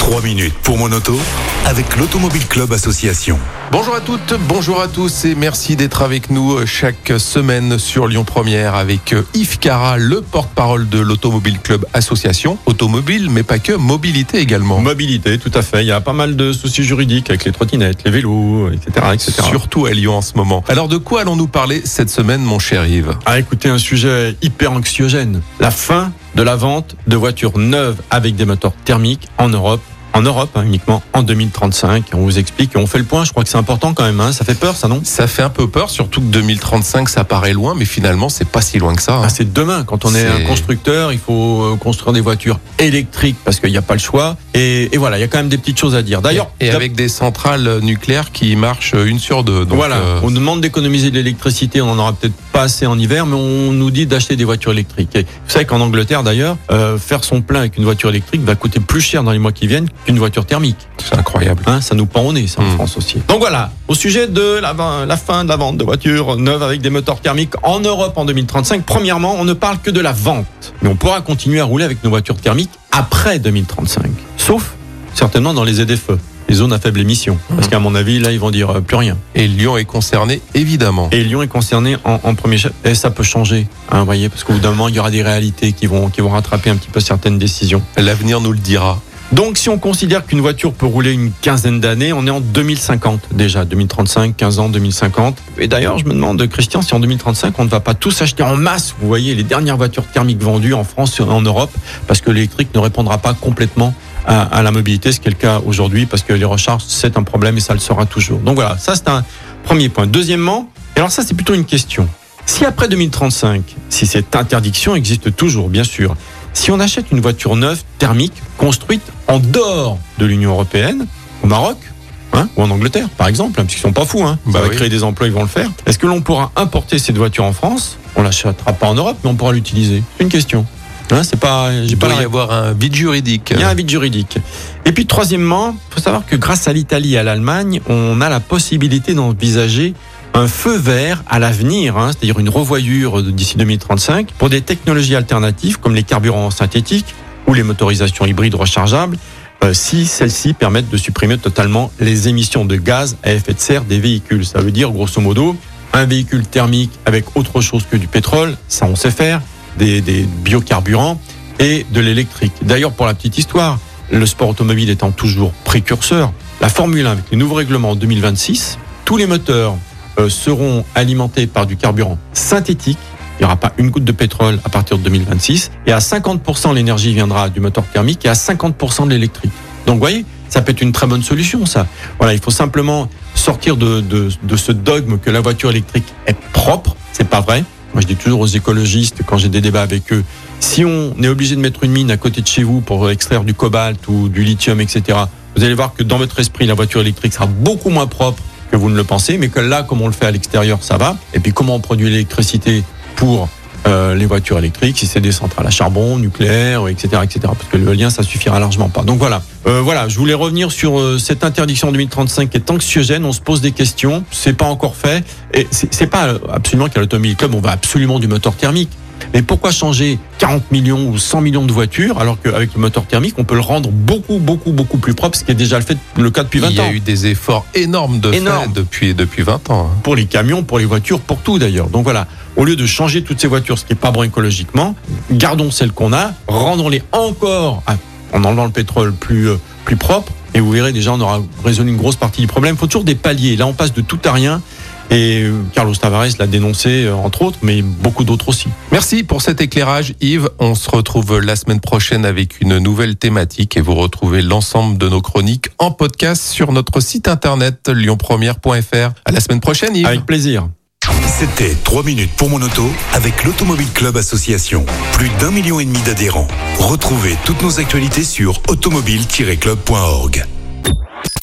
3 minutes pour mon auto avec l'Automobile Club Association. Bonjour à toutes, bonjour à tous et merci d'être avec nous euh, chaque semaine sur Lyon Première avec euh, Yves Cara, le porte-parole de l'Automobile Club Association. Automobile, mais pas que, mobilité également. Mobilité, tout à fait. Il y a pas mal de soucis juridiques avec les trottinettes, les vélos, etc. etc. Surtout à Lyon en ce moment. Alors de quoi allons-nous parler cette semaine, mon cher Yves? Ah, écoutez, un sujet hyper anxiogène. La fin de la vente de voitures neuves avec des moteurs thermiques en Europe en Europe hein, uniquement en 2035. On vous explique, on fait le point. Je crois que c'est important quand même. Hein. Ça fait peur, ça non? Ça fait un peu peur, surtout que 2035, ça paraît loin, mais finalement, c'est pas si loin que ça. hein. Ah, c'est demain. Quand on est, un constructeur, il faut euh, construire des voitures électriques parce qu'il n'y a pas le choix. Et, et voilà, il y a quand même des petites choses à dire. D'ailleurs, et avec des centrales nucléaires qui marchent une sur deux. Donc, voilà, euh, on demande d'économiser de l'électricité, on en aura peut-être pas assez en hiver, mais on nous dit d'acheter des voitures électriques. Et vous savez qu'en Angleterre d'ailleurs, euh, faire son plein avec une voiture électrique va coûter plus cher dans les mois qui viennent qu'une voiture thermique. c'est incroyable. Hein, ça nous pend au nez, ça en Mm. France aussi. Donc voilà, au sujet de la, fin de la vente de voitures neuves avec des moteurs thermiques en Europe en 2035, premièrement, on ne parle que de la vente. Mais on pourra continuer à rouler avec nos voitures thermiques après 2035. Sauf certainement dans les ZFE, les zones à faible émission. Parce qu'à mon avis, là, ils vont dire euh, plus rien. Et Lyon est concerné, évidemment. Et Lyon est concerné en, en premier chef. Et ça peut changer, hein, vous voyez, parce qu'au bout d'un moment, il y aura des réalités qui vont, qui vont rattraper un petit peu certaines décisions. L'avenir nous le dira. Donc, si on considère qu'une voiture peut rouler une quinzaine d'années, on est en 2050 déjà, 2035, 15 ans, 2050. Et d'ailleurs, je me demande, Christian, si en 2035, on ne va pas tous acheter en masse, vous voyez, les dernières voitures thermiques vendues en France et en Europe, parce que l'électrique ne répondra pas complètement à, à la mobilité, ce qui est le cas aujourd'hui, parce que les recharges, c'est un problème et ça le sera toujours. Donc voilà, ça c'est un premier point. Deuxièmement, et alors ça c'est plutôt une question. Si après 2035, si cette interdiction existe toujours, bien sûr, si on achète une voiture neuve thermique construite en dehors de l'Union européenne, au Maroc, hein, ou en Angleterre, par exemple, hein, puisqu'ils sont pas fous, hein, ça Bah va oui. créer des emplois, ils vont le faire. Est-ce que l'on pourra importer cette voiture en France? On l'achètera pas en Europe, mais on pourra l'utiliser. C'est une question. Hein, c'est pas, j'ai Il pas doit la y avoir un vide juridique. il y a un vide juridique. Et puis troisièmement, il faut savoir que grâce à l'Italie et à l'Allemagne, on a la possibilité d'envisager un feu vert à l'avenir, hein, c'est-à-dire une revoyure d'ici 2035 pour des technologies alternatives comme les carburants synthétiques ou les motorisations hybrides rechargeables, euh, si celles-ci permettent de supprimer totalement les émissions de gaz à effet de serre des véhicules. Ça veut dire grosso modo un véhicule thermique avec autre chose que du pétrole, ça on sait faire, des, biocarburants et de l'électrique. D'ailleurs, pour la petite histoire, le sport automobile étant toujours précurseur, la Formule 1 avec les nouveaux règlements en 2026, tous les moteurs euh, seront alimentés par du carburant synthétique. Il n'y aura pas une goutte de pétrole à partir de 2026. Et à 50%, l'énergie viendra du moteur thermique et à 50% de l'électrique. Donc, vous voyez, ça peut être une très bonne solution, ça. Voilà, il faut simplement sortir de, de, de ce dogme que la voiture électrique est propre. C'est pas vrai. Moi, je dis toujours aux écologistes, quand j'ai des débats avec eux, si on est obligé de mettre une mine à côté de chez vous pour extraire du cobalt ou du lithium, etc., vous allez voir que dans votre esprit, la voiture électrique sera beaucoup moins propre que vous ne le pensez, mais que là, comme on le fait à l'extérieur, ça va. Et puis, comment on produit l'électricité pour euh, les voitures électriques, si c'est des centrales à charbon, nucléaire, etc., etc., parce que le lien, ça suffira largement pas. Donc voilà, Euh, voilà, je voulais revenir sur euh, cette interdiction en 2035 qui est anxiogène. On se pose des questions, c'est pas encore fait, et c'est pas absolument qu'à l'automobile club, on va absolument du moteur thermique. Mais pourquoi changer 40 millions ou 100 millions de voitures alors qu'avec le moteur thermique, on peut le rendre beaucoup, beaucoup, beaucoup plus propre, ce qui est déjà le, fait, le cas depuis 20 Il y ans. a eu des efforts énormes de Énorme. fait depuis, depuis 20 ans. hein. Pour les camions, pour les voitures, pour tout d'ailleurs. Donc voilà, au lieu de changer toutes ces voitures, ce qui est pas bon écologiquement, gardons celles qu'on a, rendons-les encore, à- en enlevant le pétrole, plus, euh, plus propre. Et vous verrez déjà, on aura résolu une grosse partie du problème. Il faut toujours des paliers. Là, on passe de tout à rien. Et euh, Carlos Tavares l'a dénoncé, euh, entre autres, mais beaucoup d'autres aussi. Merci pour cet éclairage, Yves. On se retrouve la semaine prochaine avec une nouvelle thématique et vous retrouvez l'ensemble de nos chroniques en podcast sur notre site internet lyonpremière.fr. À la semaine prochaine, Yves. Avec plaisir. C'était 3 minutes pour mon auto avec l'Automobile Club Association. Plus d'un million et demi d'adhérents. Retrouvez toutes nos actualités sur automobile-club.org.